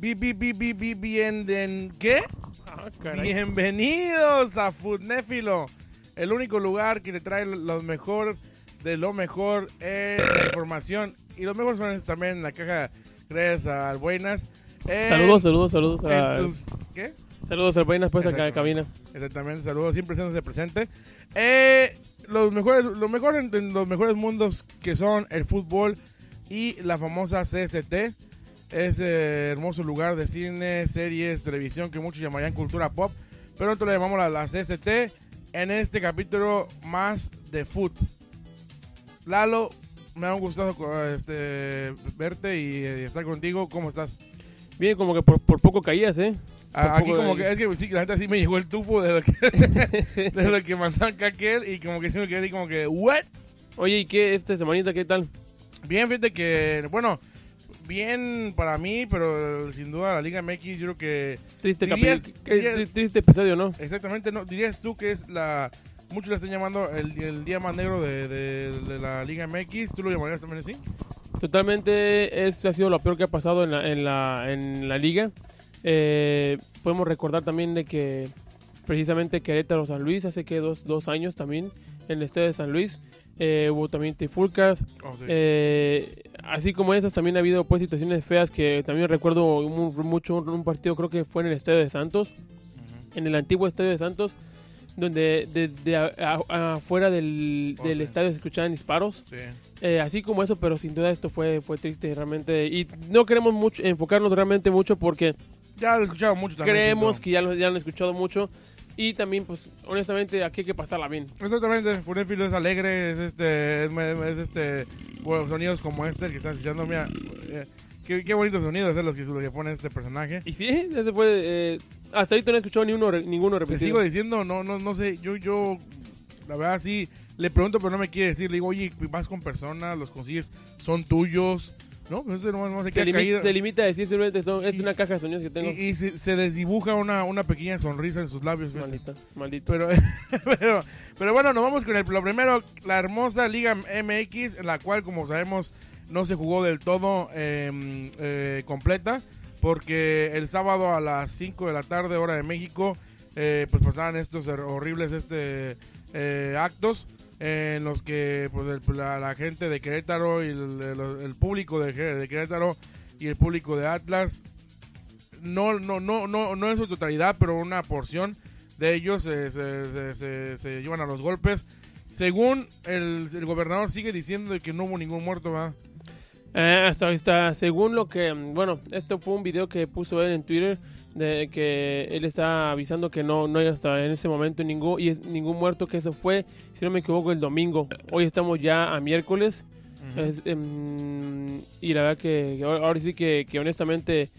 Bi- bi- bi- bi- bi- bien. Ah. Bienvenidos a Foodnéfilo, el único lugar que te trae lo mejor de lo mejor en la información y los mejores son también en la caja gracias a Buenas. En- Saludos, saludos, saludos a... tus- ¿Qué? Saludos a Buenas pues acá en cabina. Exactamente, saludos, siempre haciéndose presente. Eh, los mejores, lo mejor en, en los mejores mundos que son el fútbol y la famosa CST, ese hermoso lugar de cine, series, televisión que muchos llamarían cultura pop, pero nosotros le llamamos la, la CST en este capítulo más de food. Lalo, me ha gustado este, verte y, eh, estar contigo. ¿Cómo estás? Bien, como que por, por poco caías, ¿eh? A- Aquí como que, es que sí, la gente sí me llegó el tufo de lo que, de lo que mandó acá aquel y como que sí me quedé así como que, ¿what? Oye, ¿y qué esta semanita qué tal? Bien, fíjate que, bueno, bien para mí, pero sin duda la Liga MX yo creo que, Triste, Dirías- triste episodio, ¿no? exactamente, no dirías tú que es la, muchos le están llamando el, el día más negro de, de- de la Liga MX, ¿tú lo llamarías también así? Totalmente, es, ha sido lo peor que ha pasado en la, en la, en la liga. Eh, podemos recordar también de que precisamente Querétaro San Luis hace que dos, dos años también en el estadio de San Luis eh, hubo también trifulcas. Oh, sí. Eh, así como esas, también ha habido pues situaciones feas que también recuerdo mu- mucho un, un partido, creo que fue en el Estadio de Santos, en el antiguo Estadio de Santos, donde desde afuera del, Oh, del sí. estadio se escuchaban disparos. Sí. Eh, así como eso, pero sin duda esto fue, fue triste realmente. Y no queremos mucho enfocarnos realmente mucho porque Ya lo he escuchado mucho también. creemos que ya lo, ya lo han escuchado mucho. Y también, pues, honestamente, aquí hay que pasarla bien. Exactamente, Funéfilo es alegre, es este, es, es este, bueno, sonidos como este que están escuchando, mira, eh, qué, qué bonitos sonidos es los que, los que pone este personaje. Y sí, ese fue, eh, hasta ahorita no he escuchado ni uno, ninguno Te repetido. sigo diciendo, no, no, no sé, yo, yo, la verdad sí, le pregunto pero no me quiere decir, le digo, oye, vas con personas, los consigues, son tuyos, ¿no? Pues ese nomás, nomás se se, queda limita a decir simplemente son, es Y- una caja de sonidos que tengo. Y, y se, se desdibuja una, una pequeña sonrisa en sus labios. maldita, maldito. Pero, pero, pero bueno, nos vamos con el, lo primero, la hermosa Liga MX, en la cual, como sabemos, no se jugó del todo eh, eh, completa, porque el sábado a las 5 de la tarde, hora de México, eh, pues pasaban estos horribles este, eh, actos en los que pues, el- la, la gente de Querétaro y el, el- el público de, de Querétaro y el público de Atlas no, no, no, no, no en su totalidad, pero una porción de ellos se, se, se- se- llevan a los golpes. Según el, gobernador sigue diciendo que no hubo ningún muerto, ¿verdad? Eh, hasta ahorita, según lo que, mm, bueno, esto fue un video que puso él en Twitter de que él está avisando que no, no hay hasta en ese momento ningún y es ningún muerto que eso fue, si no me equivoco, el domingo. Hoy estamos ya a miércoles es, em, y la verdad que, ahora, ahora sí que, que honestamente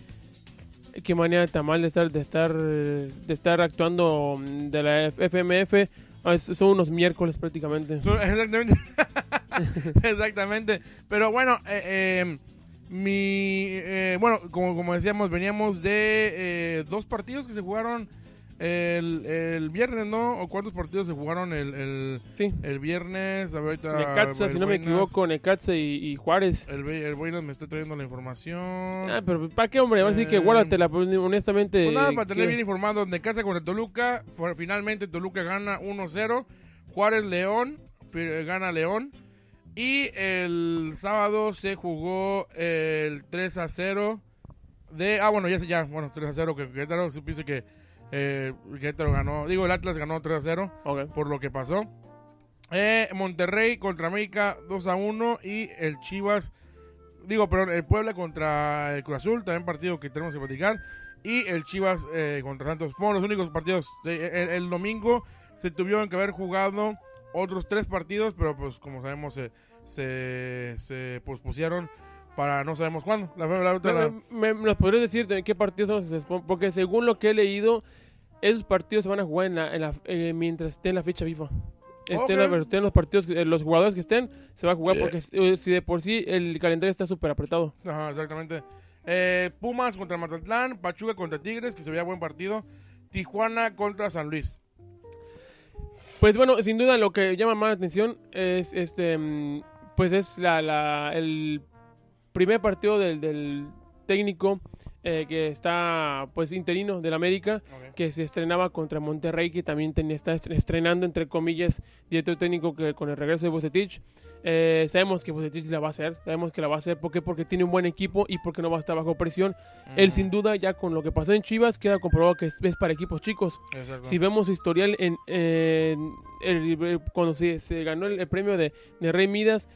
qué manera tan mal de estar de estar de estar actuando de la FMF. Ah, Son unos miércoles prácticamente. Exactamente. Exactamente. Pero bueno, eh, eh, mi, eh, bueno, como, como decíamos, veníamos de eh, dos partidos que se jugaron el, el viernes, ¿no? ¿O cuántos partidos se jugaron el, el, Sí. el viernes? A ver, ahorita Necaxa, el si no me equivoco, Necaxa y, y Juárez. El, el Buenas me está trayendo la información. Ah, pero ¿para qué, hombre? Así que Eh, guárdatela, pues, honestamente. Pues nada, para tener bien informado, de casa contra Toluca, finalmente Toluca gana 1-0, Juárez León, gana León, y el sábado se jugó el 3-0 de, ah bueno, ya sé, ya, bueno, 3-0 que Querétaro, supuse que eh, Querétaro ganó, digo, el Atlas ganó 3-0 Ok. por lo que pasó. Eh, Monterrey contra América 2 a 1 y el Chivas, digo, perdón, el Puebla contra el Cruz Azul, también partido que tenemos que platicar. Y el Chivas eh, contra Santos. Fueron los únicos partidos. Eh, El, el domingo se tuvieron que haber jugado otros tres partidos, pero pues como sabemos se, se, se pospusieron para no sabemos cuándo. La, la, la- ¿Me, me- ¿Nos podrías decir de qué partidos son los Porque según lo que he leído, esos partidos se van a jugar en la, en la- eh, mientras esté en la fecha FIFA. Estén, Ok. la- estén los partidos, eh, los jugadores que estén, se va a jugar porque eh, si de por sí el calendario está súper apretado. Ajá, exactamente. Eh, Pumas contra Mazatlán, Pachuca contra Tigres, que se veía buen partido. Tijuana contra San Luis. Pues bueno, sin duda lo que llama más atención es este mm, pues es la, la- el primer partido del, del técnico eh, que está pues interino del América, Ok. que se estrenaba contra Monterrey, que también tenía, está est- estrenando, entre comillas, director técnico que con el regreso de Bucetich. Eh, sabemos que Bucetich la va a hacer, sabemos que la va a hacer, ¿por qué? Porque tiene un buen equipo y porque no va a estar bajo presión. Él sin duda, ya con lo que pasó en Chivas, queda comprobado que es, es para equipos chicos. Exacto. Si vemos su historial en, el- cuando se, se ganó el, el premio de, de Rey Midas,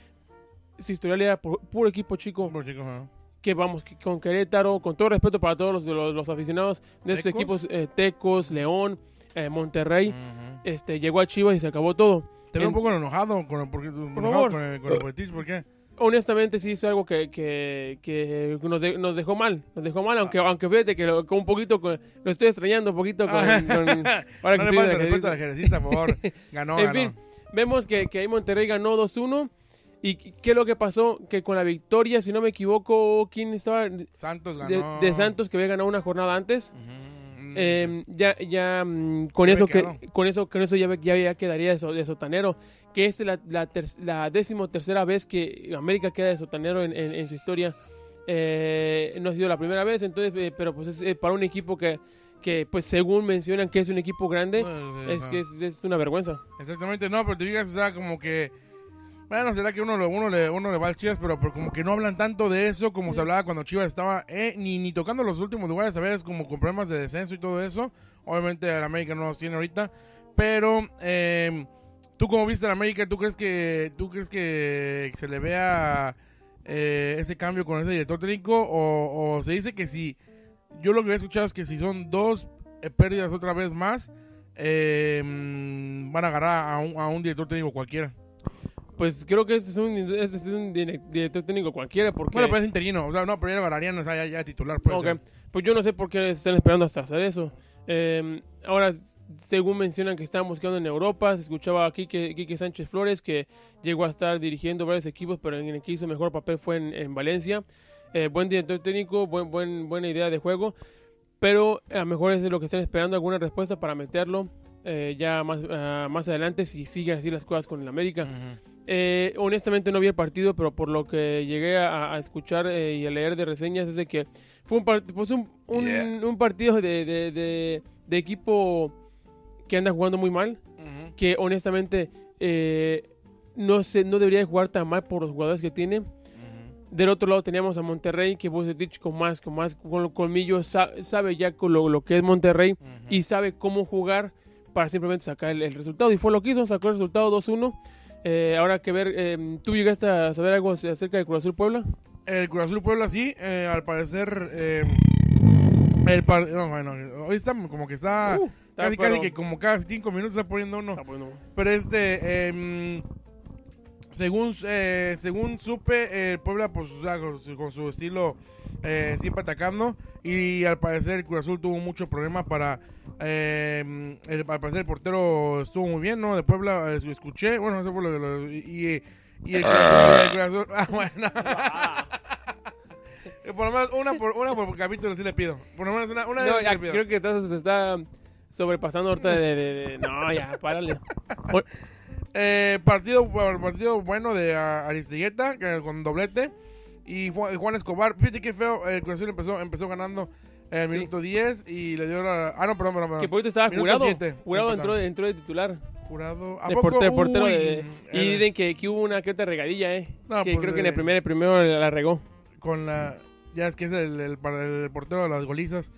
su historial era por- puro equipo chico. Bueno, chicos, ajá. Que vamos, con Querétaro, con todo respeto para todos los, los, los aficionados de esos equipos, eh, Tecos, León, eh, Monterrey, Ujú. este, llegó a Chivas y se acabó todo. Te veo En- un poco enojado con, porque, enojado favor. con el, con el ¿por qué? honestamente sí es algo que, que, que nos, de- nos dejó mal, nos dejó mal, Ah. aunque, aunque fíjate que lo, con un poquito, con- lo estoy extrañando un poquito con... Ah. con- ahora no que le respeto al jerezista, por favor. Ganó, en ganó. fin, vemos que, que ahí Monterrey ganó 2-1. ¿Y qué es lo que pasó? Que con la victoria, si no me equivoco, ¿quién estaba? De, Santos ganó. de Santos, que había ganado una jornada antes. Ujú. Eh, ya, ya mm, con eso que, con eso, con eso ya, ya, ya quedaría de, so- de sotanero. Que es la, la, ter- la décimo tercera vez que América queda de sotanero en, en- en su historia. Eh, no ha sido la primera vez, entonces, eh, pero pues es eh, para un equipo que, que, pues según mencionan que es un equipo grande, No, es es, es una vergüenza. Exactamente, no, pero te digas, o sea, como que. Bueno, será que uno, le- uno, le, uno le va al Chivas, pero, pero como que no hablan tanto de eso como se hablaba cuando Chivas estaba, eh, ni, ni tocando los últimos lugares, a veces como con problemas de descenso y todo eso. Obviamente el América no los tiene ahorita, pero eh, tú como viste el América, ¿tú crees que tú crees que se le vea eh, ese cambio con ese director técnico o, o se dice que si yo lo que había escuchado es que si son dos eh, pérdidas otra vez más mm, van a agarrar a un, a un director técnico cualquiera. Pues creo que este es un, este es un dire- director técnico cualquiera, porque... Bueno, es interino, o sea, no, pero ya agarrarían, o sea, ya, ya titular. Sea. Pues yo no sé por qué están esperando hasta hacer eso. Eh, ahora, según mencionan que están buscando en Europa, se escuchaba aquí que Quique Sánchez Flores, que llegó a estar dirigiendo varios equipos, pero en el que hizo mejor papel fue en, en Valencia. Eh, buen director técnico, buen, buen, buena idea de juego, pero a lo mejor es de lo que están esperando alguna respuesta para meterlo eh, ya más, ah, más adelante si siguen así las cosas con el América. Ujú. Eh, honestamente no vi el partido, pero por lo que llegué a, a escuchar eh, y a leer de reseñas es de que fue un, part- pues un, un- Yeah. un partido de, de- de- de equipo que anda jugando muy mal, Ujú. que honestamente eh, no, se, no debería de jugar tan mal por los jugadores que tiene. Del otro lado teníamos a Monterrey, que Bucetich con más, con más con colmillos sa- sabe ya con lo, lo que es Monterrey y sabe cómo jugar para simplemente sacar el, el resultado. Y fue lo que hizo, sacó el resultado 2-1. Eh, ahora que ver, eh, ¿tú llegaste a saber algo acerca de Cruz Azul Puebla? El Cruz Azul Puebla sí, eh, al parecer eh, el par- no, bueno, hoy está como que está Uh, está, casi pero- casi que como cada cinco minutos está poniendo uno. Está bueno. Pero este em, según eh, según supe el Puebla pues o sea, con, su, con su estilo eh, siempre atacando y al parecer el Cruz Azul tuvo mucho problema para em, el, al parecer el portero estuvo muy bien, ¿no? De Puebla eh, escuché, bueno, eso fue lo, lo- y, y el, Cruz Azul- el Cruz Azul- ah, bueno. Por lo menos una por, una por capítulo sí le pido. Por lo menos una, una No, ya, le pido. creo que todo se está sobrepasando ahorita de, de- de- No, ya, párale. Eh, partido, partido bueno de ah, Aristigueta, con doblete. Y Ju- Juan Escobar. Fíjate qué feo. El Cruz empezó, empezó ganando en el Sí. minuto 10 y le dio la. Ah, no, perdón, perdón. perdón. Que por estaba Minuto jurado. siete, jurado entró, entró de titular. Jurado. ¿A De poco? portero, portero Uy, de- y eh, dicen que, que hubo una que otra regadilla, ¿eh? No, que pues, creo que en eh, el primer, el primero la regó. Con la. Ya es que es el, el, el portero de las golizas.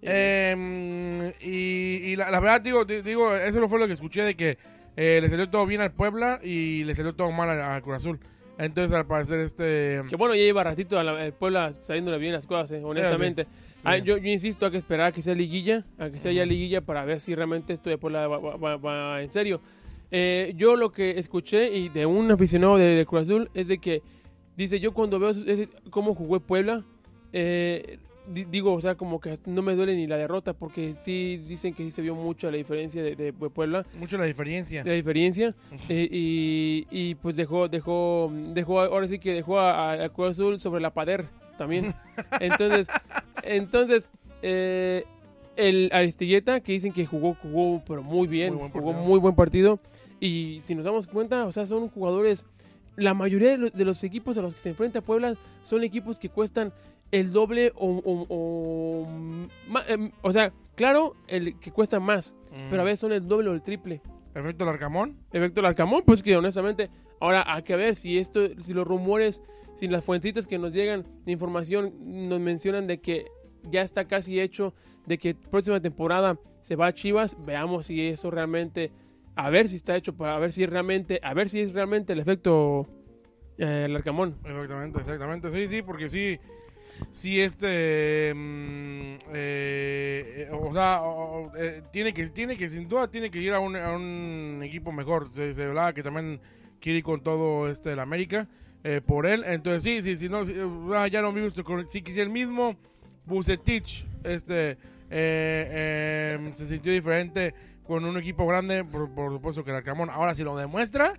Eh, y, y la, la verdad, digo, di- digo, eso no fue lo que escuché de que eh, le salió todo bien al Puebla y le salió todo mal al, al Cruz Azul. Entonces, al parecer, este. Que bueno, ya lleva ratito a la- el Puebla saliéndole bien las cosas, eh, honestamente. Ah, yo, yo insisto, hay que esperar a que sea liguilla, a que sea ya liguilla para ver si realmente esto de Puebla va, va- va- va en serio. Eh, yo lo que escuché y de un aficionado de, de Cruz Azul es de que dice, yo cuando veo ese- cómo jugó Puebla, eh, digo, o sea, como que no me duele ni la derrota, porque sí dicen que sí se vio mucho la diferencia de, de Puebla, Mucho la diferencia. la diferencia, eh, y, y, pues dejó, dejó, dejó, ahora sí que dejó a, a Cruz Azul sobre la pader también. Entonces, entonces, eh, el Aristilleta, que dicen que jugó, jugó, pero muy bien, Muy jugó muy buen partido. Y si nos damos cuenta, o sea, son jugadores, la mayoría de los, de los equipos a los que se enfrenta Puebla son equipos que cuestan el doble o, o- ma- em, o sea, claro, el que cuesta más, Mm. pero a veces son el doble o el triple. Efecto Larcamón. Efecto Larcamón, pues que honestamente, ahora hay que ver si esto, si los rumores, si las fuentitas que nos llegan de información nos mencionan de que ya está casi hecho, de que próxima temporada se va a Chivas, veamos si eso realmente, a ver si está hecho para ver si es realmente, a ver si es realmente el efecto eh, Larcamón. Exactamente, exactamente. Sí, sí, porque sí, sí, este, mm, eh, o sea, eh, tiene que, tiene que, sin duda, tiene que ir a un, a un equipo mejor. Se, hablaba que también quiere ir con todo este el América eh, por él. Entonces sí, sí, sí, no, ah, ya con, sí, que si el mismo Bucetich, este, eh, se sintió diferente con un equipo grande, por, por supuesto que el Arcamón. Ahora si lo demuestra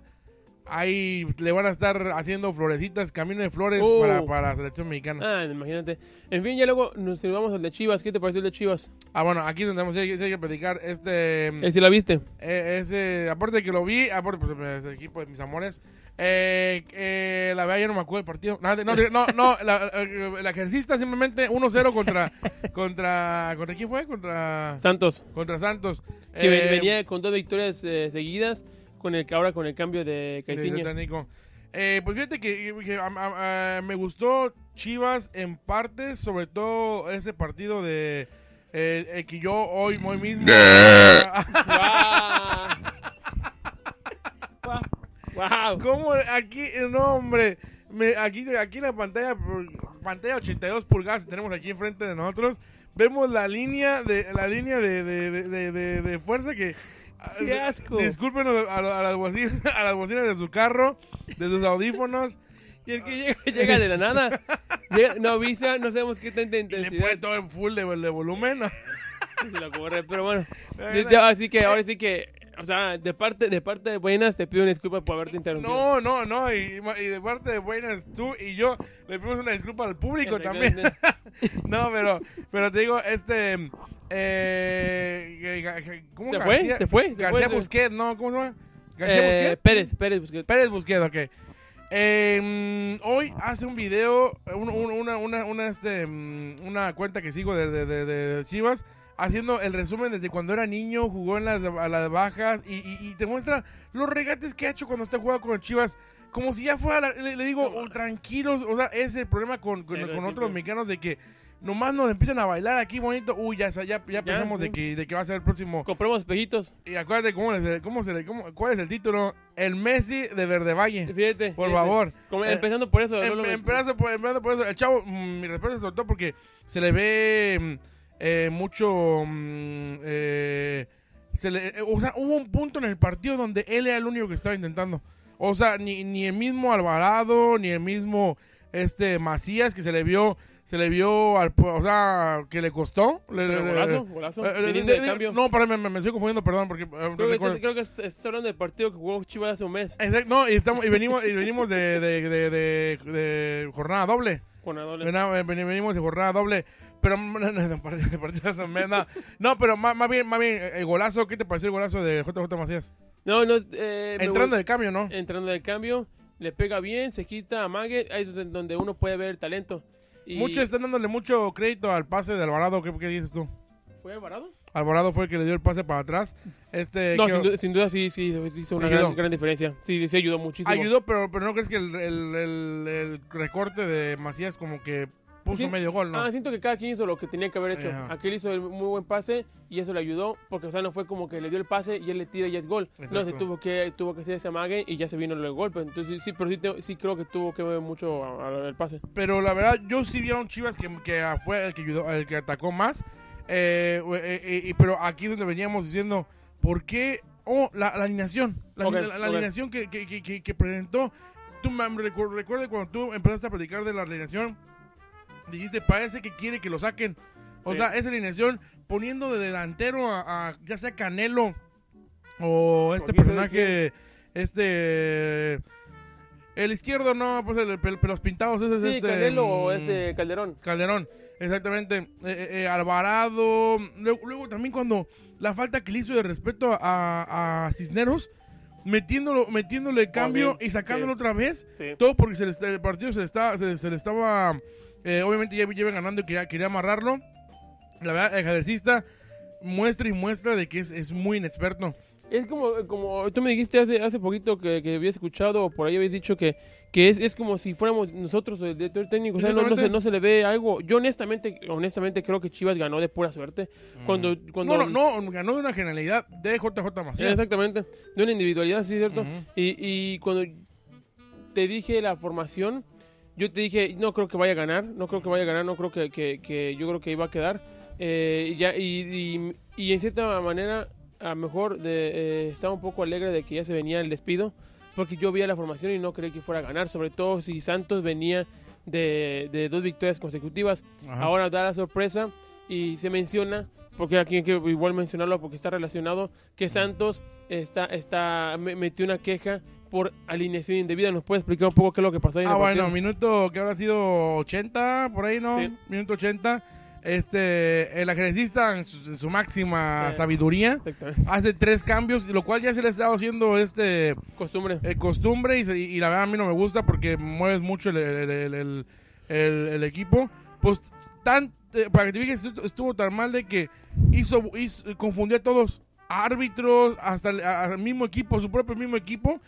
ahí le van a estar haciendo florecitas, camino de flores Oh. para, para la selección mexicana. Ah, imagínate. En fin, ya luego nos vamos al de Chivas. ¿Qué te pareció el de Chivas? Ah, bueno, aquí vamos a hay que platicar. Este, Eh, si la viste. eh, ese, aparte de que lo vi, aparte pues, es el equipo de mis amores, eh, eh, la verdad ya no me acuerdo del partido. No, no, no, no, la, eh, la ejercista simplemente 1-0 contra, contra, ¿contra quién fue? Contra, Santos. contra Santos. Que Eh, venía con dos victorias eh, seguidas, con el ahora con el cambio de técnico. Eh, pues fíjate que, que, am- am- ah, me gustó Chivas en parte, sobre todo ese partido de eh, el que yo hoy, hoy mismo. ¡Guau! ¡Guau! ¿Cómo aquí, no hombre, me, aquí, aquí en la pantalla, pantalla 82 pulgadas tenemos aquí enfrente de nosotros, vemos la línea de la línea de, de, de, de- de- de fuerza que ¡Qué asco! Disculpen a, a- a las bocinas, a las bocinas de su carro, de sus audífonos. Y el que llega, llega de la nada. Llega- no avisa, no sabemos qué tanta Y le intensidad pone todo en full de, de volumen. se lo corre, pero bueno. Así que ahora sí que, o sea, de parte de parte de buenas te pido una disculpa por haberte interrumpido. No, no, no. Y, y de parte de buenas, tú y yo le pedimos una disculpa al público también. no, pero, pero te digo, este. Eh, ¿Cómo ¿Se fue? García, ¿Se fue? ¿Se García fue? Busquets, ¿no? ¿Cómo se llama? García Eh, Busquets. Pérez, Pérez Busquets. Pérez Busquets, ok. Eh, hoy hace un video, un- un- una, una, una, este, mm, una cuenta que sigo de, de- de- de Chivas, haciendo el resumen desde cuando era niño, jugó en las, a las bajas y, y- y te muestra los regates que ha hecho cuando está jugando con Chivas. Como si ya fuera, la- le, le digo, oh, tranquilos, o sea, ese es el problema con, con, con otros mexicanos de que nomás nos empiezan a bailar aquí bonito, uy, ya, ya, ya, pensamos sí. de, que, de que va a ser el próximo Compramos espejitos. y acuérdate cómo, les- cómo se le, cómo- cuál es el título. El Messi de Verde Valle. Fíjate. Por fíjate. favor. Como- Eh, empezando por eso. Em- empezando, por, empezando por eso. El chavo, mm, mi respeto sobre todo porque se le ve mm, eh, mucho... mm, eh, se le- eh, o sea, hubo un punto en el partido donde él era el único que estaba intentando. O sea, ni, ni el mismo Alvarado, ni el mismo este Macías que se le vio... Se le vio al... O sea, que le costó. Le- le- golazo, golazo. eh, eh, viniendo de- de de- cambio. No, pero me, me- me estoy confundiendo, perdón, porque... creo, que estás, creo que estás- estás hablando del partido que jugó Chivas hace un mes. Exacto, no, y, estamos, y venimos, y venimos de, de, jornada doble. La doble. Venimos de jornada doble. Pero de no. Pero más, más bien, más bien, el golazo, ¿qué te pareció el golazo de JJ Macías? No, no. Eh, Entrando gust- de cambio, ¿no? entrando de cambio, le pega bien, se quita a Mague, ahí es donde uno puede ver el talento. Y Muchos están dándole mucho crédito al pase de Alvarado, ¿qué, qué dices tú? ¿Fue Alvarado? Alvarado fue el que le dio el pase para atrás. Este, No, que- sin duda, sin duda sí, sí, hizo una gran, gran diferencia. Sí, sí ayudó muchísimo. ayudó, pero, pero ¿no crees que el, el, el- el recorte de Macías como que puso Sí. medio gol, no? Ah, siento que cada quien hizo lo que tenía que haber hecho. Ajá. Aquel hizo el muy buen pase y eso le ayudó, porque o sea, no fue como que le dio el pase y él le tira y es gol. No, Exacto. se tuvo que tuvo que hacer ese amague y ya se vino el golpe. Entonces sí, pero sí, te- sí creo que tuvo que ver mucho a- a- el pase. Pero la verdad, yo sí vi a un Chivas que, que fue el que ayudó, el que atacó más. Eh, eh, eh, pero aquí donde veníamos diciendo, ¿por qué? Oh, la, la alineación. La, Ok, la- la ok. alineación que, que, que, que- presentó. Tú me recu- recuerda cuando tú empezaste a platicar de la alineación. Dijiste, parece que quiere que lo saquen. O Sí. sea, esa alineación poniendo de delantero a, a ya sea Canelo o este personaje, este... El izquierdo no, pues el, el- pelos pintados, ese es este... Canelo o mm, este Calderón. Calderón, exactamente. Eh, eh, eh, Alvarado. Luego, luego también cuando la falta que le hizo de respeto a, a Cisneros, metiéndolo, metiéndole cambio sí, y sacándolo sí. otra vez. Sí. Todo porque se le el partido se le, está, se, se le estaba. Eh, obviamente ya, iba ganando y quería, quería amarrarlo. La verdad, el jadercista muestra y muestra de que es, es muy inexperto. Es como, como tú me dijiste hace, hace poquito que, que habías escuchado, o por ahí habías dicho que, que es, es como si fuéramos nosotros el director técnico, o sea, no, no, se, no se le ve algo. Yo honestamente, honestamente creo que Chivas ganó de pura suerte. Cuando, cuando, No, no, no, ganó de una generalidad de JJ Macías. exactamente, de una individualidad, sí, cierto. Y, y cuando te dije la formación, yo te dije, no creo que vaya a ganar, no creo que vaya a ganar, no creo que, que, que yo creo que iba a quedar. Eh, y ya, y, y, y en cierta manera, a lo mejor de, eh, estaba un poco alegre de que ya se venía el despido, porque yo veía la formación y no creí que fuera a ganar, sobre todo si Santos venía de, de dos victorias consecutivas. Ajá. Ahora da la sorpresa y se menciona, porque aquí hay que igual mencionarlo porque está relacionado, que Santos está, está me- metió una queja por alineación indebida. ¿Nos puede explicar un poco qué es lo que pasó ahí? en Ah, bueno, minuto que habrá sido 80, por ahí, ¿no? Sí. Minuto 80. Este, el ajedrecista en su, en su máxima Sí. sabiduría hace tres cambios, lo cual ya se le ha estado haciendo este Costumbre. eh, costumbre y, y la verdad a mí no me gusta porque mueves mucho el, el- el- el- equipo. Pues tan, eh, para que te fijes, estu- estuvo tan mal de que hizo, hizo- confundió a todos, árbitros, hasta el a- al mismo equipo, su propio mismo equipo.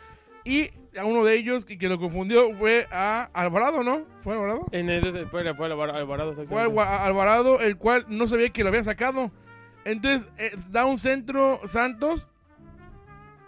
Y a uno de ellos que, que lo confundió fue a Alvarado, ¿no? ¿Fue Alvarado? En el, fue, fue Alvar- Alvarado. Fue. Alva- Alvarado, el cual no sabía que lo habían sacado. Entonces, eh, da un centro Santos,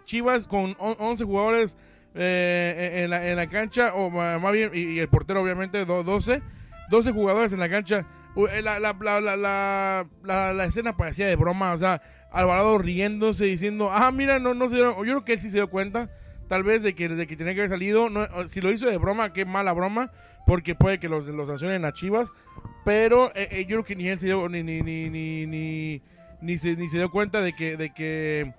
Chivas con on- 11 jugadores eh, en, la, en la cancha, o más bien, y, y el portero obviamente do- 12, 12 jugadores en la cancha. Eh, La, la, la, la, escena parecía de broma, o sea, Alvarado riéndose, diciendo, ah, mira, no, no se dieron, yo creo que él sí se dio cuenta, tal vez de que, de que tenía que haber salido, no, si lo hizo de broma, qué mala broma, porque puede que los, los sancionen a Chivas, pero eh, eh, yo creo que ni él se dio, ni, ni, ni, ni, ni, ni se, ni se dio cuenta de que, de que,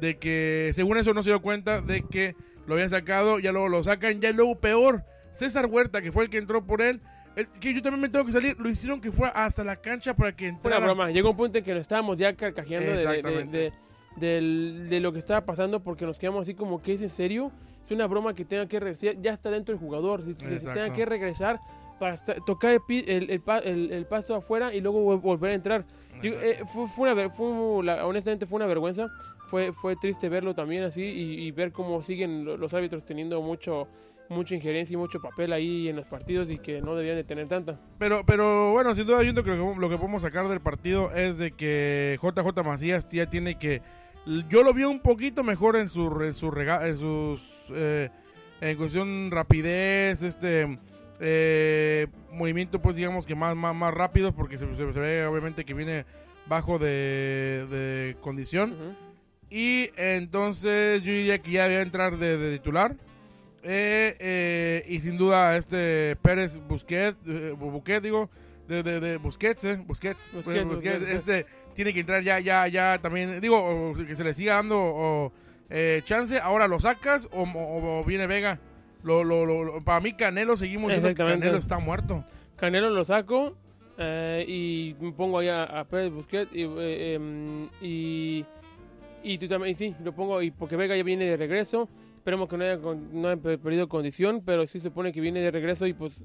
de que, según eso no se dio cuenta de que lo habían sacado, ya luego lo sacan, ya luego peor, César Huerta, que fue el que entró por él, el- que yo también me tengo que salir, lo hicieron que fuera hasta la cancha para que Fue una entrara. broma. Llegó un punto en que nos estábamos ya carcajeando de, de, de, de- lo que estaba pasando porque nos quedamos así como que es en serio. Es una broma que tenga que regresar. Ya está dentro del jugador. Si, tenga que regresar para tocar el, el, el el- pasto afuera y luego vol- volver a entrar. Yo, eh, fue, fue una, fue la- honestamente fue una vergüenza. Fue, fue triste verlo también así y, y ver cómo siguen lo- los árbitros teniendo mucho mucha injerencia y mucho papel ahí en los partidos y que no debían de tener tanta. Pero, pero bueno, sin duda yo siento que lo que podemos sacar del partido es de que JJ Macías ya tiene que... Yo lo vi un poquito mejor en, su, en, su rega- en sus... eh, en cuestión rapidez, este... eh, movimiento pues digamos que más, más, más rápido porque se, se- se ve obviamente que viene bajo de, de condición. Y entonces yo diría que ya debe entrar de, de titular. Eh, eh, y sin duda este Pérez Busquets, eh, Busquets digo, de, de, de Busquets, eh, Busquets, Busquets, Busquets, este tiene que entrar ya, ya, ya también, digo, que se le siga dando o, eh, chance, ahora lo sacas o, o- o viene Vega. Lo, lo, lo- para mí Canelo seguimos diciendo que. Canelo está muerto. Canelo lo saco eh, y me pongo ahí a, a Pérez Busquets y, eh, em, y, y tú también, y sí, lo pongo y porque Vega ya viene de regreso. Esperemos que no haya, no haya per- perdido condición, pero sí se supone que viene de regreso y pues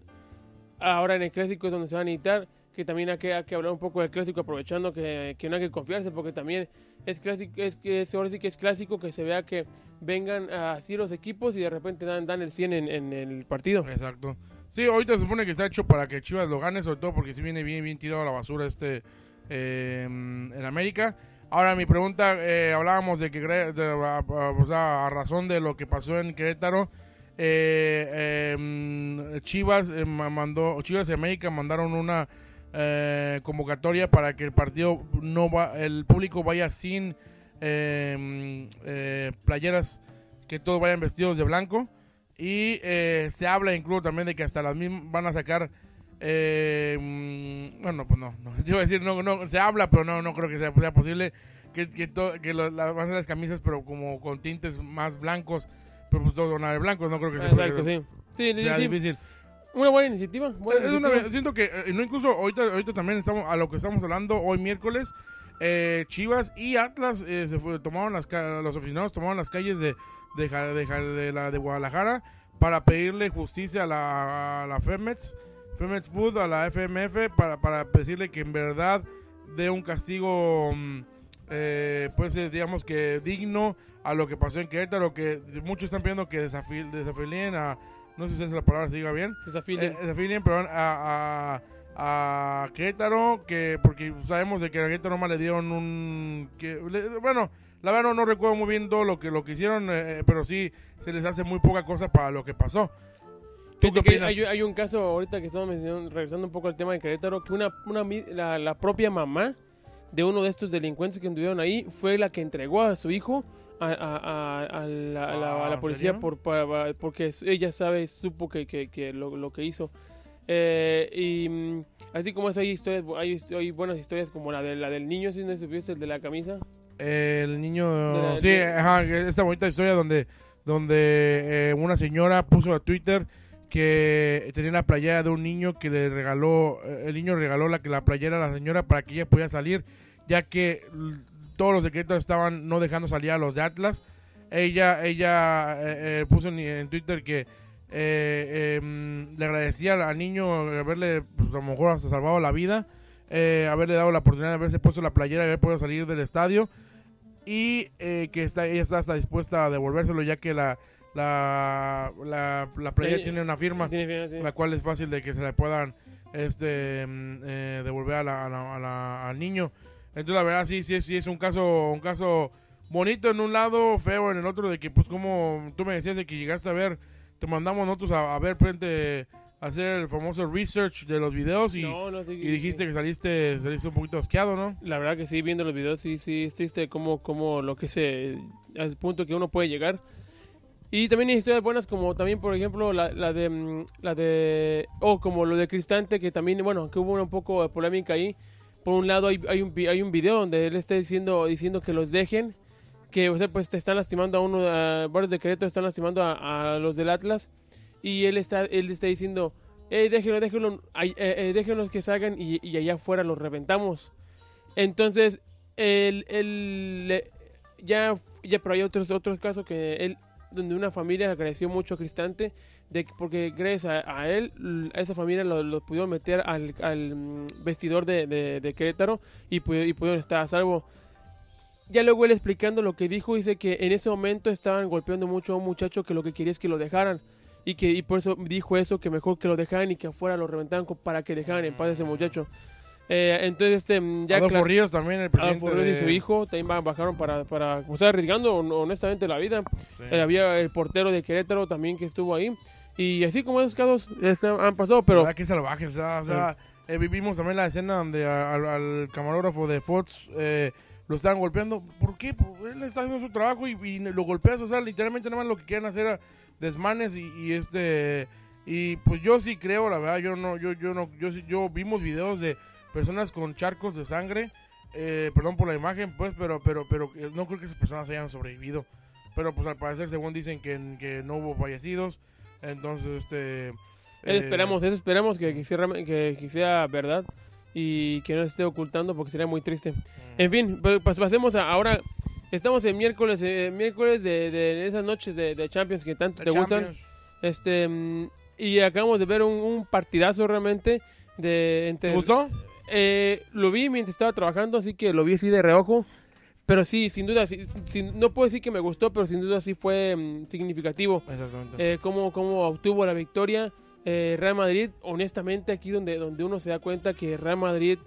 ahora en el clásico es donde se va a necesitar. Que también hay que, hay que hablar un poco del clásico aprovechando que, que no hay que confiarse porque también es clásico, es que ahora sí que es clásico que se vea que vengan así los equipos y de repente dan, dan el 100 en, en el partido. Exacto. Sí, ahorita se supone que está hecho para que Chivas lo gane, sobre todo porque si viene bien, bien tirado a la basura este eh, en América. Ahora mi pregunta, eh, hablábamos de que a, razón de lo que pasó en Querétaro, eh, mm, Chivas eh, ma- mandó, Chivas y América mandaron una eh, convocatoria para que el partido no va, el público vaya sin mm, eh, playeras, que todos vayan vestidos de blanco. Y se habla incluso también de que hasta las mismas van a sacar. Eh, mm, bueno, pues no, no. Yo iba a decir, no, no, se habla, pero no, no creo que sea, sea posible. Que, que, to- que lo- la- van a ser las camisas, pero como con tintes más blancos. Pero pues todos van a ver blancos, no creo que sea, Exacto, sí. Sí, sí, sea sí. difícil. Una buena iniciativa. buena Es una- iniciativa. siento que, eh, no incluso ahorita, ahorita también estamos, a lo que estamos hablando hoy miércoles, eh, Chivas y Atlas eh, se fue- tomaron las, los aficionados tomaron las calles de, de, de de la, de Guadalajara para pedirle justicia a la, a la FEMEX, FEMEX Food, a la FMF, para, para decirle que en verdad dé un castigo, mm, eh, pues eh, digamos que digno a lo que pasó en Querétaro, que muchos están pidiendo que desafí- desafilien a, no sé si es la palabra se diga bien, Desafíen. eh, desafilien, perdón, a, a, a Querétaro, que porque sabemos de que a Querétaro nomás le dieron un, que, le- bueno, la verdad no, no recuerdo muy bien todo lo que, lo que hicieron, eh, pero sí se les hace muy poca cosa para lo que pasó. ¿Tú qué opinas? hay, hay un caso ahorita que estamos mencionando, regresando un poco al tema de Querétaro, que una, la, la propia mamá de uno de estos delincuentes que estuvieron ahí fue la que entregó a su hijo a, a- a- a la, a la- a la Ah, policía porque ella sabe, supo que, que- que lo, lo que hizo. Eh, y mm, así como es, hay historias, hay, buenas historias como la, de, la del niño, si no supiste, el de la camisa. El niño, la- sí, de- ajá, esta bonita historia donde, donde eh, una señora puso a Twitter que tenía la playera de un niño que le regaló, eh, el niño regaló la, la playera a la señora para que ella pudiera salir, ya que todos los secretos estaban no dejando salir a los de Atlas. Ella, ella eh, eh, puso en, Twitter que eh, em, le agradecía al niño haberle, pues, a lo mejor hasta salvado la vida, haberle dado la oportunidad de haberse puesto la playera y haber podido salir del estadio y que está, ella está hasta dispuesta a devolvérselo ya que la, la, la, la playera Eh, tiene una firma Tiene fin, sí. la cual es fácil de que se le puedan este mm, eh, devolver a la- a la- a la- al niño entonces la verdad sí sí sí es un caso un caso bonito en un lado feo en el otro de que pues como tú me decías de que llegaste a ver te mandamos nosotros a, a ver frente a hacer el famoso research de los videos y, No, no, sí, y dijiste que saliste saliste un poquito asqueado no La verdad que sí, viendo los videos, sí, sí, es triste como, como lo que se... al punto que uno puede llegar. Y también hay historias buenas como también, por ejemplo, la, la de... mm, La de... O como lo de Cristante, que también, bueno, que hubo un poco de polémica ahí. Por un lado hay, hay, un, hay un video donde él está diciendo, diciendo que los dejen. Que, o sea, pues te están lastimando a uno, a varios de Querétaro están lastimando a, a los del Atlas. Y él está, él está diciendo, eh, déjenlo, déjenlo, ay, eh, eh, déjenlos que salgan y, y allá afuera los reventamos. Entonces, él, él ya, ya, pero hay otros, otros casos que él, donde una familia agradeció mucho a Cristante, porque gracias a, él, a esa familia lo, pudieron meter al, mm, vestidor de, Querétaro y, pu- y pudieron estar a salvo. Ya luego él explicando lo que dijo, dice que en ese momento estaban golpeando mucho a un muchacho que lo que quería es que lo dejaran. Y que y por eso dijo eso, que mejor que lo dejaran y que afuera lo reventaran para que dejaran en paz a ese muchacho. Eh, entonces, este, mm, ya Adolfo Ríos también el presidente Adolfo Ríos y de- su hijo también ba- bajaron para, para como estaba arriesgando hon- honestamente la vida. Sí. Eh, había el portero de Querétaro también que estuvo ahí. Y así como esos casos este, han pasado, pero ¿Verdad que salvajes? O sea, eh, vivimos también la escena donde a- al, al camarógrafo de Fox eh, lo estaban golpeando. ¿Por qué? Pues él está haciendo su trabajo y, y lo golpeas. O sea, literalmente nada más lo que quieren hacer es desmanes y, y este... Y pues yo sí creo, la verdad, yo no, yo, yo no, yo yo vimos videos de personas con charcos de sangre, eh, perdón por la imagen, pues, pero, pero, pero eh, no creo que esas personas hayan sobrevivido. Pero pues al parecer, según dicen que, que no hubo fallecidos, entonces, este... eh, esperamos, eso esperamos que, que, sea, que- que sea verdad y que no se esté ocultando porque sería muy triste. Mm. En fin, pues, pues pasemos a ahora. Estamos en miércoles, eh, miércoles de, de esas noches de, de Champions que tanto te gustan. Este mm, y acabamos de ver un, un partidazo realmente de entre ¿Te gustó? Eh, lo vi mientras estaba trabajando, así que lo vi así de reojo. Pero sí, sin duda, sí, sí, no puedo decir que me gustó, pero sin duda sí fue mm, significativo. Exactamente. Eh, cómo, cómo obtuvo la victoria. Eh, Real Madrid, honestamente, aquí donde, donde uno se da cuenta que Real Madrid,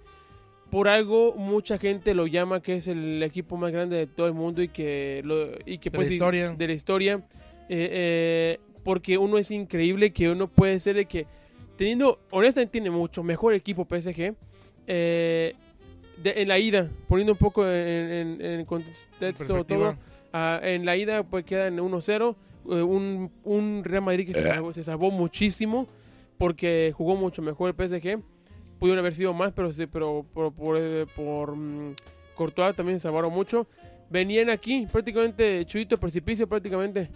por algo, mucha gente lo llama que es el equipo más grande de todo el mundo y que, lo, y que De pues, la sí, historia. de la historia. Eh, eh, porque uno es increíble que uno puede ser de que, teniendo, honestamente, tiene mucho mejor equipo PSG. Eh, de- en la ida, poniendo un poco en, en, en contexto todo, ah, en la ida pues queda en 1-0, eh, un, un Real Madrid que se salvó, se salvó muchísimo porque jugó mucho mejor el PSG, pudieron haber sido más, pero, pero por, por, eh, por, mm, Courtois también se salvaron mucho. Venían aquí prácticamente Chuyito Precipicio, prácticamente.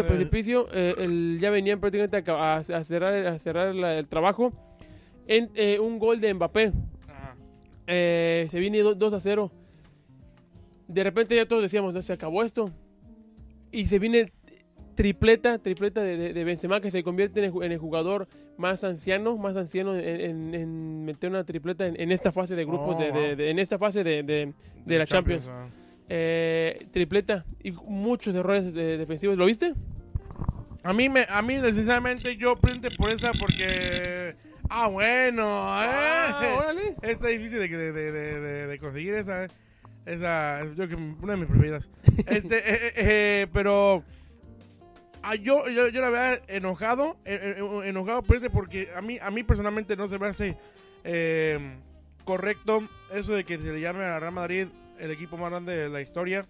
Eh, Precipicio, eh, el- ya venían prácticamente a, a- a cerrar, a cerrar la- el trabajo. En, eh, un gol de Mbappé. Eh, se viene do- 2 a 0. De repente ya todos decíamos, "No, se acabó esto. Y se viene tripleta, tripleta de, de, de Benzema que se convierte en el, ju- en el jugador más anciano, más anciano en, en- en meter una tripleta en, esta fase de grupos, Oh, de, en esta fase de, de- de la Champions. ah. Eh, tripleta y muchos errores eh, defensivos. ¿Lo viste? A mí, me, a mí, sinceramente, yo prende por esa porque... Ah, bueno, Ah, eh. órale. Está difícil de, de, de, conseguir esa. Esa, yo que una de mis preferidas. este, eh, eh, eh, pero ah, yo, yo, yo la verdad enojado, enojado prende porque a mí, a mí personalmente no se me hace correcto eso de que se le llame a Real Madrid el equipo más grande de la historia.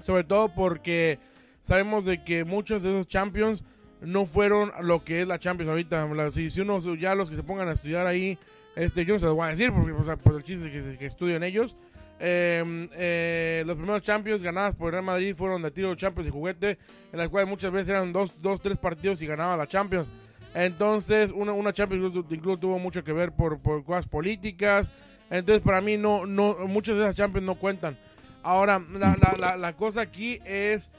Sobre todo porque sabemos de que muchos de esos champions no fueron lo que es la Champions ahorita. Si, si uno, ya los que se pongan a estudiar ahí, este, yo no se los voy a decir porque por el chiste que, que estudian ellos. Eh, eh, los primeros Champions ganadas por Real Madrid fueron de tiro Champions y juguete, en las cuales muchas veces eran dos, dos tres partidos y ganaba la Champions. Entonces, una, una Champions incluso tuvo mucho que ver por, por cosas políticas. Entonces, para mí, no, no, muchas de esas Champions no cuentan. Ahora, la, la, la, la cosa aquí es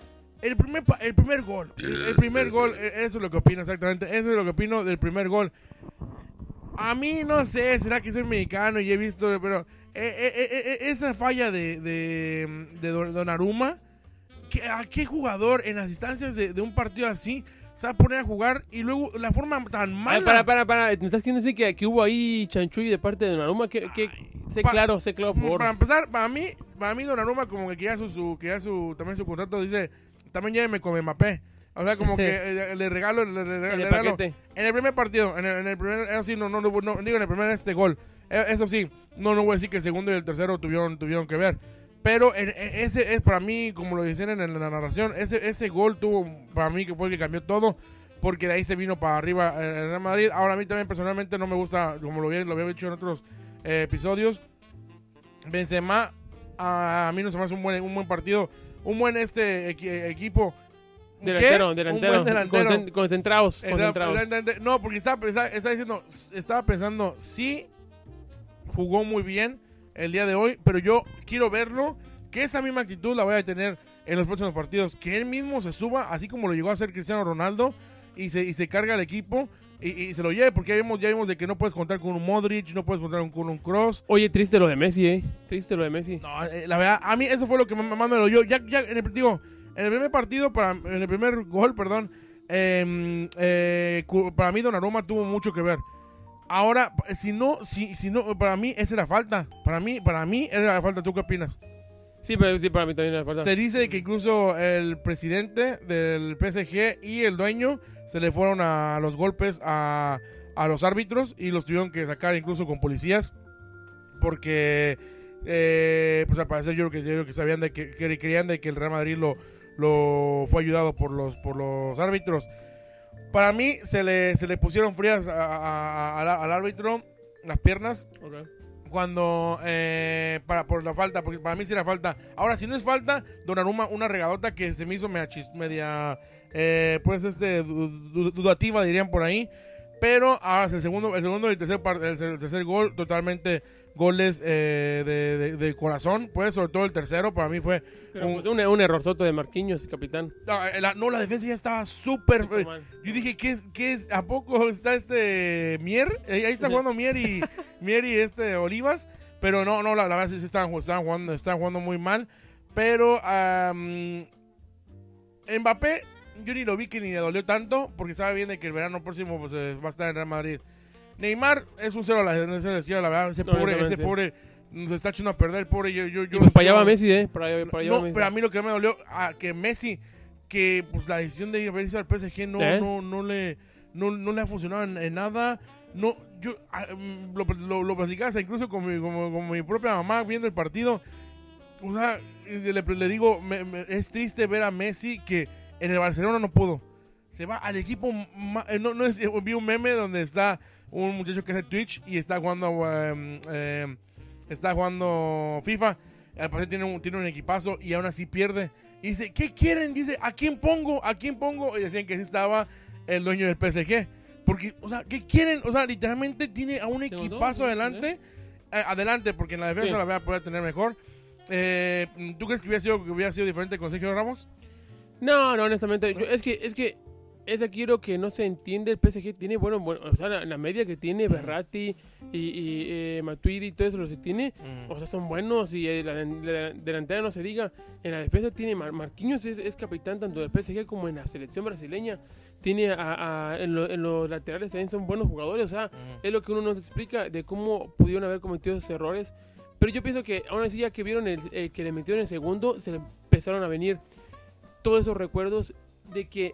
el primer, el primer gol. El, primer gol, eh, eso es lo que opino exactamente. Eso es lo que opino del primer gol. A mí no sé, será que soy mexicano y he visto, pero eh, eh, eh, eh, esa falla de, de, de Don- Donnarumma, ¿qué- ¿a qué jugador en las instancias de, de un partido así se va a poner a jugar y luego la forma tan mala? Ay, para, para, para. ¿Me estás queriendo decir que, que hubo ahí chanchulli de parte de Naruma? Que, sé pa- claro, sé claro, por favor. Para empezar, para mí, para mí Donnarumma como que quería su, su, quería su, también su contrato, dice, también lléveme con Mbappé. O sea, como que eh, le regalo, le, le- le En el regalo. En el primer partido, en el, en el primer, eso sí, no, no, no, no, digo en el primer este gol. Eh, Eso sí, no, no voy a decir que el segundo y el tercero tuvieron, tuvieron que ver. Pero en- en- ese es para mí, como lo dicen en, la narración, ese, ese gol tuvo para mí que fue el que cambió todo. Porque de ahí se vino para arriba eh, el Real Madrid. Ahora a mí también personalmente no me gusta, como lo había, lo había dicho en otros eh, episodios. Benzema, a, a mí no se me hace un buen, un buen partido. Un buen este equi- equipo. ¿Un Delantero, qué? delantero. Un buen delantero. Concen- concentrados, Está- concentrados. No, porque estaba, pensando- estaba diciendo, estaba pensando, sí, jugó muy bien el día de hoy, pero yo quiero verlo, que esa misma actitud la voy a tener en los próximos partidos, que él mismo se suba, así como lo llegó a hacer Cristiano Ronaldo, y se, y se carga al equipo y, y se lo lleve, porque ya vimos, ya vimos de que no puedes contar con un Modric, no puedes contar con un Cross. Oye, triste lo de Messi, eh. Triste lo de Messi. No, eh, la verdad, a mí eso fue lo que más me dolió. Ya, ya en el, digo, en el primer partido, para, en el primer gol, perdón, eh, eh, para mí Donnarumma tuvo mucho que ver. Ahora, si no, si, si no, para mí esa era falta. Para mí, para mí era la falta. ¿Tú qué opinas? Sí, pero sí, para mí también me falta. Se dice que incluso el presidente del PSG y el dueño se le fueron a los golpes a, a los árbitros y los tuvieron que sacar incluso con policías porque eh, pues al parecer yo creo que, yo creo que sabían de que, que creían de que el Real Madrid lo, lo fue ayudado por los por los árbitros. Para mí se le, se le pusieron frías a- a- a- al- árbitro las piernas cuando eh, para por la falta, porque para mí sí era falta. Ahora, si no es falta, Donnarumma una regadota que se me hizo media eh, pues este du- du- dudativa dirían por ahí. Pero ahora el segundo, el segundo y el tercer, el, tercer gol totalmente goles eh, de, de- de corazón, pues sobre todo el tercero para mí fue Pero un- pues, un, un errorzoto de Marquinhos, capitán. no, eh, la, no, la defensa ya estaba súper. Yo dije, ¿qué es, ¿qué es? ¿A poco está este Mier? Eh, ahí está jugando Mier y, Mier y este Olivas. Pero no, no, la, la verdad sí, sí estaban, estaban jugando, estaban jugando muy mal. Pero am, Mbappé, yo ni lo vi que ni le dolió tanto. Porque sabe bien de que el verano próximo pues, eh, va a estar en Real Madrid. Neymar es un cero a la, a la verdad. Ese No, pobre, ese pobre nos está echando a perder. El pobre, yo, yo, yo pues para allá va Messi, eh. Para allá, para allá no, Messi. pero a mí lo que me dolió, a que Messi, que pues la decisión de irse al PSG no, ¿Eh? no, no le, no, no le ha funcionado en, en nada. No, yo ah, mm, lo, lo, lo platicaba hasta incluso con mi, con mi propia mamá viendo el partido. O sea, le, le digo, me- me- es triste ver a Messi que en el Barcelona no pudo. Se va al equipo. eh, no, no es, vi un meme donde está un muchacho que hace Twitch y está jugando. em, em, está jugando FIFA. Al parecer tiene un, tiene un equipazo y aún así pierde. Y dice, ¿qué quieren? Dice, ¿a quién pongo? ¿A quién pongo? Y decían que sí estaba el dueño del PSG. Porque, o sea, ¿qué quieren? O sea, literalmente tiene a un equipazo adelante. Eh, adelante, porque en la defensa Sí. la voy a poder tener mejor. Eh, ¿Tú crees que hubiera sido, que hubiera sido diferente con Sergio Ramos? No, no, honestamente, yo- es que, es que, es aquí lo que no se entiende, el PSG tiene, bueno, bueno o sea, la, la media que tiene Berratti y, y eh, Matuidi y todo eso, lo que tiene, Mm. o sea, son buenos y eh, la, la delantera no se diga. En la defensa tiene Mar- Marquinhos, es, es capitán tanto del PSG como en la selección brasileña. Tiene a, a- en, lo- en los laterales también son buenos jugadores, o sea, Mm. es lo que uno nos explica de cómo pudieron haber cometido esos errores. Pero yo pienso que aún así ya que vieron el, eh, que le metieron el segundo, se le empezaron a venir todos esos recuerdos de que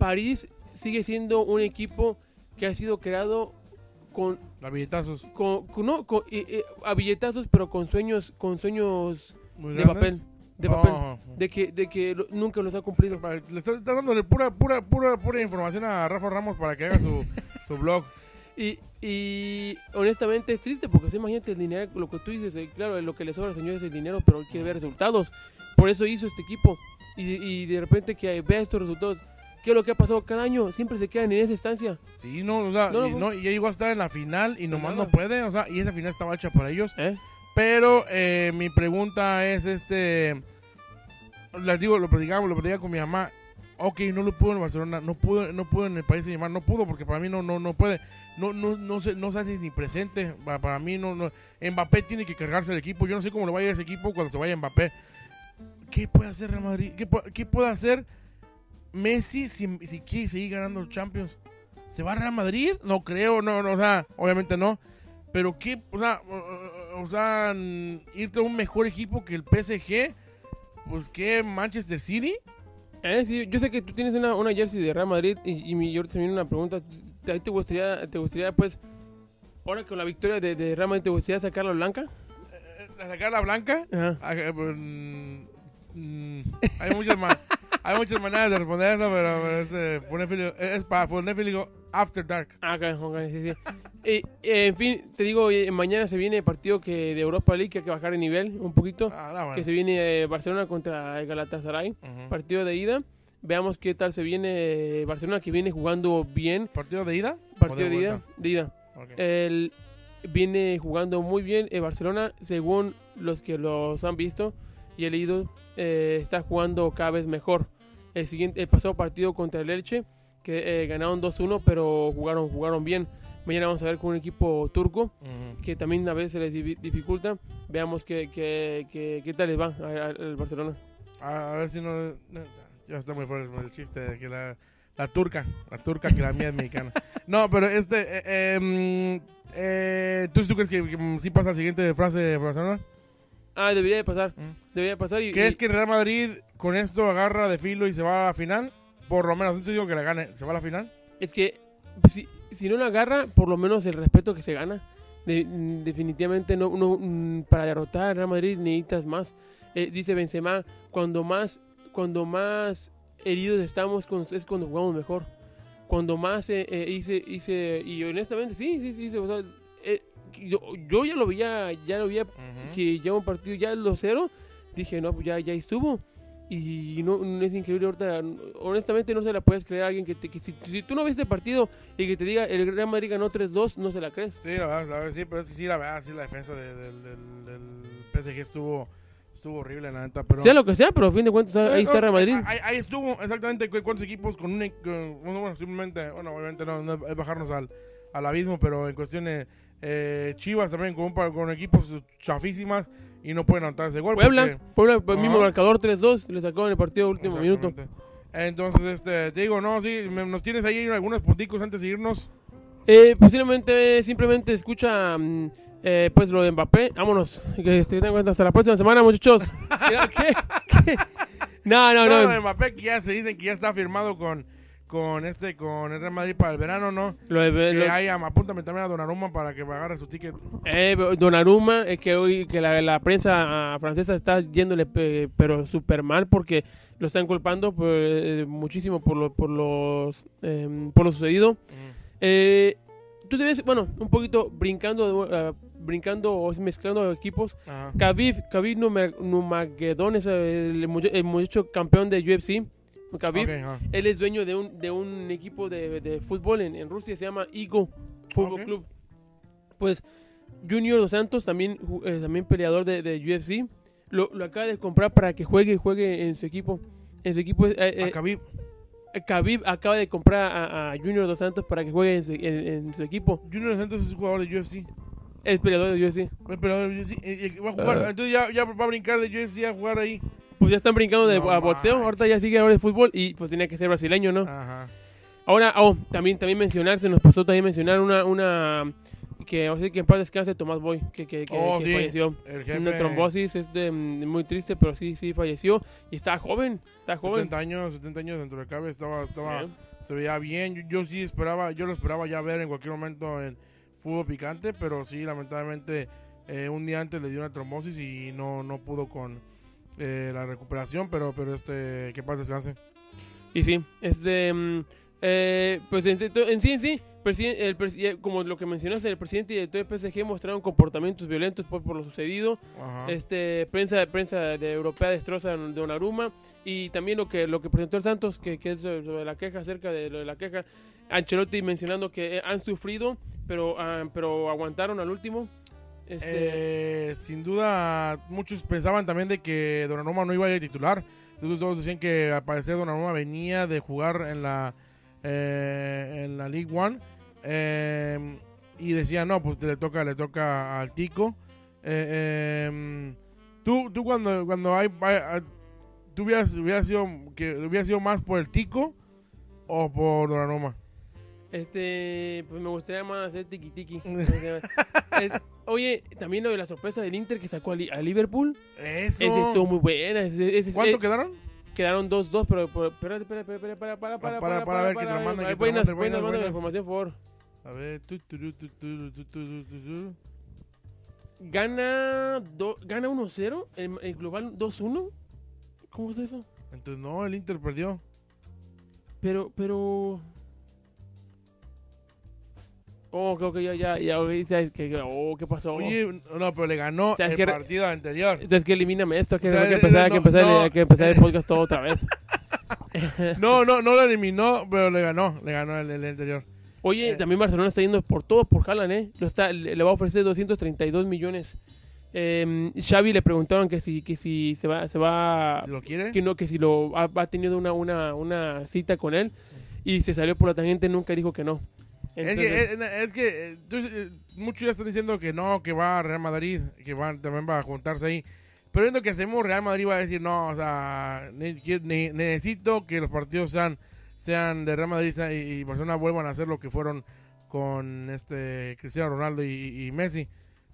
París sigue siendo un equipo que ha sido creado con A billetazos con, con- no, con- eh, eh, a billetazos, pero con sueños, con sueños muy de grandes. papel, de papel, Oh. de que, de que lo- nunca los ha cumplido. Le estás, estás dándole pura, pura, pura, pura información a Rafa Ramos para que haga su, su blog. Y, y honestamente es triste porque imagínate el dinero, lo que tú dices, eh, claro, lo que le sobra al señor es el dinero, pero él quiere ver resultados. Por eso hizo este equipo. Y, y de repente que vea estos resultados, ¿qué es lo que ha pasado cada año? Siempre se quedan en esa estancia. Sí, no, o sea, No, y, no, no, y ya llegó a estar en la final y nomás nada. no puede, o sea, y esa final estaba hecha para ellos. ¿eh? Pero eh, mi pregunta es este, les digo, lo platicamos, lo platicaba con mi mamá. Ok, no lo pudo en Barcelona, no pudo, no pudo en el país de llamar, no pudo porque para mí no, no, no puede, no, no, no se, no se hace ni presente. Para, para mí no, no, Mbappé tiene que cargarse el equipo. Yo no sé cómo le va a ir a ese equipo cuando se vaya Mbappé. ¿Qué puede hacer Real Madrid? ¿Qué, pu- qué puede hacer Messi si, si quiere seguir ganando los Champions? ¿Se va a Real Madrid? No creo, no, no, o sea, obviamente no. Pero qué, o sea, o, o sea, mm, irte a un mejor equipo que el PSG, pues que Manchester City. Eh, sí, yo sé que tú tienes una, una jersey de Real Madrid y, y mi, yo te viene una pregunta. ¿A ti te gustaría, te gustaría pues, ahora con la victoria de, de Real Madrid, te gustaría sacarla blanca? eh, sacar la blanca. Ajá. Ah, eh, pues, mm, hay muchas ma- hay muchas maneras de responder eso, pero, pero este, Fonefilio- es para Fonefilio After Dark. Ah, ok, ok, sí, sí. Y, eh, en fin, te digo, eh, mañana se viene el partido que de Europa League que hay que bajar de nivel un poquito. Ah, no, bueno. Que se viene eh, Barcelona contra el Galatasaray. Ujú. Partido de ida. Veamos qué tal se viene eh, Barcelona que viene jugando bien. ¿Partido de ida? ¿O Partido de, ida. vuelta? De ida. Ok. El, viene jugando muy bien. eh, Barcelona, según los que los han visto y he leído, eh, está jugando cada vez mejor. El, siguiente, el pasado partido contra el Elche, que eh, ganaron 2-1, pero jugaron, jugaron bien. Mañana vamos a ver con un equipo turco, Ujú. que también a veces les difi- dificulta. Veamos qué, qué, qué, qué tal les va al- Barcelona. A, ver si no, no, Ya está muy fuerte el chiste de que la, la turca. La turca que la mía es mexicana. No, pero este. eh, eh, mm, eh, ¿tú, ¿Tú crees que, que, sí pasa la siguiente frase de Barcelona? Ah, debería de pasar. Mm. Debería de pasar. Y, ¿Crees y- que el Real Madrid con esto agarra de filo y se va a la final? Por lo menos, no digo que la gane. ¿Se va a la final? Es que si, si no lo agarra, por lo menos el respeto que se gana. De- mm, definitivamente no, no mm, para derrotar al Real Madrid necesitas más. Eh, dice Benzema, cuando más cuando más heridos estamos es cuando jugamos mejor. Cuando más eh, eh, hice hice y honestamente sí, sí, sí, o sea, eh, yo, yo ya lo veía, ya lo veía que lleva un partido ya los cero, dije, no, pues ya, ya estuvo. Y no, no es increíble ahorita, honestamente no se la puedes creer a alguien que, te, que si, si tú no ves este partido y que te diga el Real Madrid ganó 3-2, no se la crees. Sí, la verdad, la verdad, sí, pero es que sí, la verdad, sí, la defensa de- del, del, del PSG estuvo, estuvo horrible, la neta. Pero... Sea lo que sea, pero a fin de cuentas ahí Eh, está Real Madrid. Ahí, ahí estuvo exactamente cu- cuántos equipos con un. e- con- bueno, bueno, simplemente, bueno, obviamente no, no es bajarnos al, al abismo, pero en cuestiones. Eh, Chivas también con, con equipos chafísimas y no pueden anotar ese gol. Puebla, Puebla, el mismo marcador 3-2, le sacó en el partido último minuto. Entonces, este, te digo, no, sí, me- nos tienes ahí algunos punticos antes de irnos. Eh, posiblemente simplemente escucha mm, eh, pues lo de Mbappé. Vámonos. Que se den cuenta hasta la próxima semana, muchachos. ¿Qué? ¿Qué? No, no, No, no. de Mbappé, que ya se dicen que ya está firmado con, con este, con el Real Madrid para el verano, ¿no? Lo Que lo- am- apúntame también a Donnarumma para que me agarre su ticket. Eh, Donnarumma, es que hoy que la, la prensa ah, francesa está yéndole pe- pero súper mal porque lo están culpando por, eh, muchísimo por lo, por los em, por lo sucedido. Eh, tú debes, bueno, un poquito brincando, ah, brincando o mezclando equipos. Khabib, Khabib Nurmagomedov es el, el muchacho campeón de UFC. Ajá. él es dueño de un, de un equipo de, de fútbol en, en Rusia, se llama Igo Fútbol. Club. Pues Junior Dos Santos, también, eh, también peleador de, de UFC, lo, lo acaba de comprar para que juegue juegue en su equipo. en su equipo. eh, eh, A Khabib. Khabib acaba de comprar a, a Junior Dos Santos para que juegue en su, en- en su equipo. Junior Santos es jugador de UFC. Es peleador de UFC. Es peleador de UFC. eh, eh, va a jugar, entonces ya, ya va a brincar de UFC a jugar ahí. Pues ya están brincando de No a boxeo. manches. Ahorita ya sigue ahora de fútbol y pues tenía que ser brasileño, ¿no? Ajá. Ahora, oh, también, también mencionar, se nos pasó también mencionar una, una que ahora sí que en paz descanse Tomás Boy, que, que, que- Oh, que sí. falleció. Una trombosis, es de, mm, muy triste, pero sí, sí falleció. Y está joven, está joven. 70 años, 70 años dentro de cabe, estaba, estaba, Eh. se veía bien. Yo, yo sí esperaba, yo lo esperaba ya ver en cualquier momento en fútbol picante, pero sí, lamentablemente, eh, un día antes le dio una trombosis y no, no pudo con eh, la recuperación, pero, pero este, ¿qué pasa descanse? Y sí, este, mm, eh, pues en, en sí, en sí, el eh, como lo que mencionaste, el presidente y director de PSG mostraron comportamientos violentos por, por lo sucedido. Ajá. Este, prensa, prensa de europea destroza a Donnarumma y también lo que lo que presentó el Santos, que, que es sobre la queja acerca de lo de la queja. Ancelotti mencionando que han sufrido, pero ah, pero aguantaron al último. Este, Eh, sin duda, muchos pensaban también de que Donnarumma no iba a ir titular. Entonces todos decían que al parecer Donnarumma venía de jugar en la eh, en la League One eh, y decían no, pues le toca le toca al Tico. Eh, eh, tú tú cuando cuando hay, tú hubieras, hubieras sido que hubiera sido más por el Tico o por Donnarumma. Este, pues me gustaría más hacer tiki tiki. Oye, también lo de la sorpresa del Inter que sacó a, Liverpool. Eso. Estuvo muy buena. ¿Cuánto quedaron? Quedaron 2-2, pero, espérate, espera, espera, para, para, para, para, para, ver que te te información, por. A ver, tu, tu, Gana, gana 1-0, global 2-1. ¿Cómo es eso? Entonces, no, el Inter perdió. Pero, pero. Oh, creo que ya, ya, ya, ok, ¿sabes qué? Oh, ¿qué pasó? Oye, no, pero le ganó ¿Sabes el partido anterior. Es que elimíname esto, que que empezar, no, que empezar, no. hay que empezar el podcast todo otra vez. No, no, no lo eliminó, pero le ganó. Le ganó el, el anterior. Oye, Eh. también Barcelona está yendo por todo por Haaland, ¿eh? Lo está, le, le va a ofrecer 232 millones. Eh, Xavi le preguntaron que si, que si se va, se va, Si lo quiere. que no, que si lo ha, ha tenido una, una, una cita con él y se salió por la tangente, nunca dijo que no. Es que, es, es que eh, tú, eh, muchos ya están diciendo que no, que va a Real Madrid, que va, también va a juntarse ahí. Pero viendo que hacemos, Real Madrid va a decir, no, o sea, ne- quiero- ne- necesito que los partidos sean, sean de Real Madrid y, y Barcelona vuelvan a hacer lo que fueron con este Cristiano Ronaldo y, y Messi.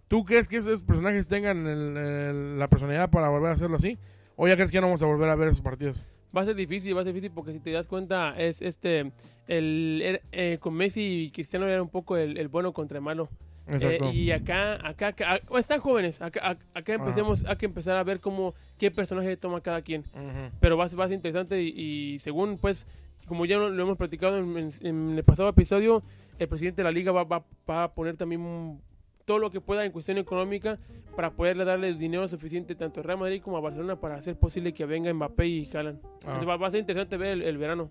¿Tú crees que esos personajes tengan el- el- la personalidad para volver a hacerlo así? ¿O ya crees que ya no vamos a volver a ver esos partidos? Va a ser difícil, va a ser difícil porque si te das cuenta, es este, el, er- eh, con Messi y Cristiano era un poco el, el bueno contra el malo. Exacto. Eh, y acá, acá, acá- ah, están jóvenes. Acá, acá, empecemos, hay que empezar a ver cómo, qué personaje toma cada quien. Ujú. Pero va, va a ser interesante y, y según, pues, como ya lo, lo hemos platicado en, en- en el pasado episodio, el presidente de la liga va, va- va a poner también un- todo lo que pueda en cuestión económica para poderle darle dinero suficiente tanto a Real Madrid como a Barcelona para hacer posible que venga Mbappé y Haaland. Ah. Va, va a ser interesante ver el, el verano.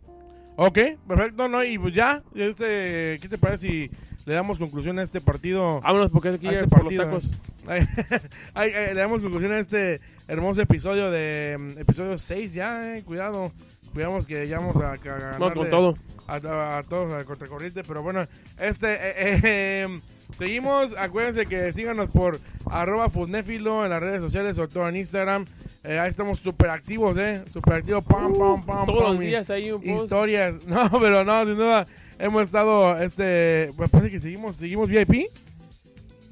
Ok, perfecto, ¿no? Y pues ya, este, ¿qué te parece si le damos conclusión a este partido? Vámonos porque aquí este por partido, los tacos. Le damos conclusión a este hermoso episodio de mm, episodio 6 ya, eh, cuidado. Cuidamos que ya vamos a, a ganarle Vamos con todo. A, a- a todos a contracorriente, pero bueno, este, eh, eh, eh, seguimos, acuérdense que síganos por arroba Fudnéfilo en las redes sociales, sobre todo en Instagram, Eh, ahí estamos súper activos, eh, súper activos, pam, pam, pam, Todos pam, los días hay un post. historias, no, pero no, sin duda, hemos estado, este, pues parece que seguimos, seguimos VIP,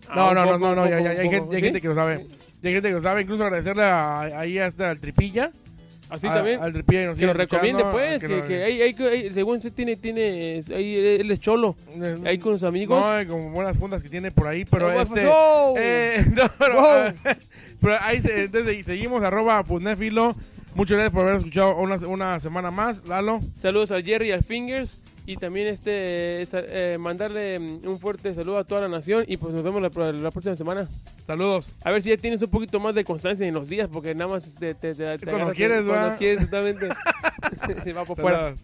Ah, no, no, no, no, no, ya, ya, hay, gente, ya hay gente que lo sabe. Ya hay gente que lo sabe, incluso agradecerle a- ahí hasta al Tripilla. Así a- también. Al nos Que nos recomiende, escuchando, pues, que, que hay, hay, hay- según se tiene, tiene, ahí él es cholo, eh, ahí con sus amigos. No, hay como buenas fundas que tiene por ahí, pero What este... pasó? eh, no, pero, Wow. pero ahí se- entonces seguimos, arroba Fudnéfilo. Muchas gracias por haber escuchado una, una semana más, Lalo. Saludos a Jerry y al Fingers. Y también este eh, mandarle mm, un fuerte saludo a toda la nación. Y pues nos vemos la, próxima semana. Saludos. A ver si ya tienes un poquito más de constancia en los días, porque nada más te, te, te, te cuando quieres, cuando quieres, exactamente. Va por fuera.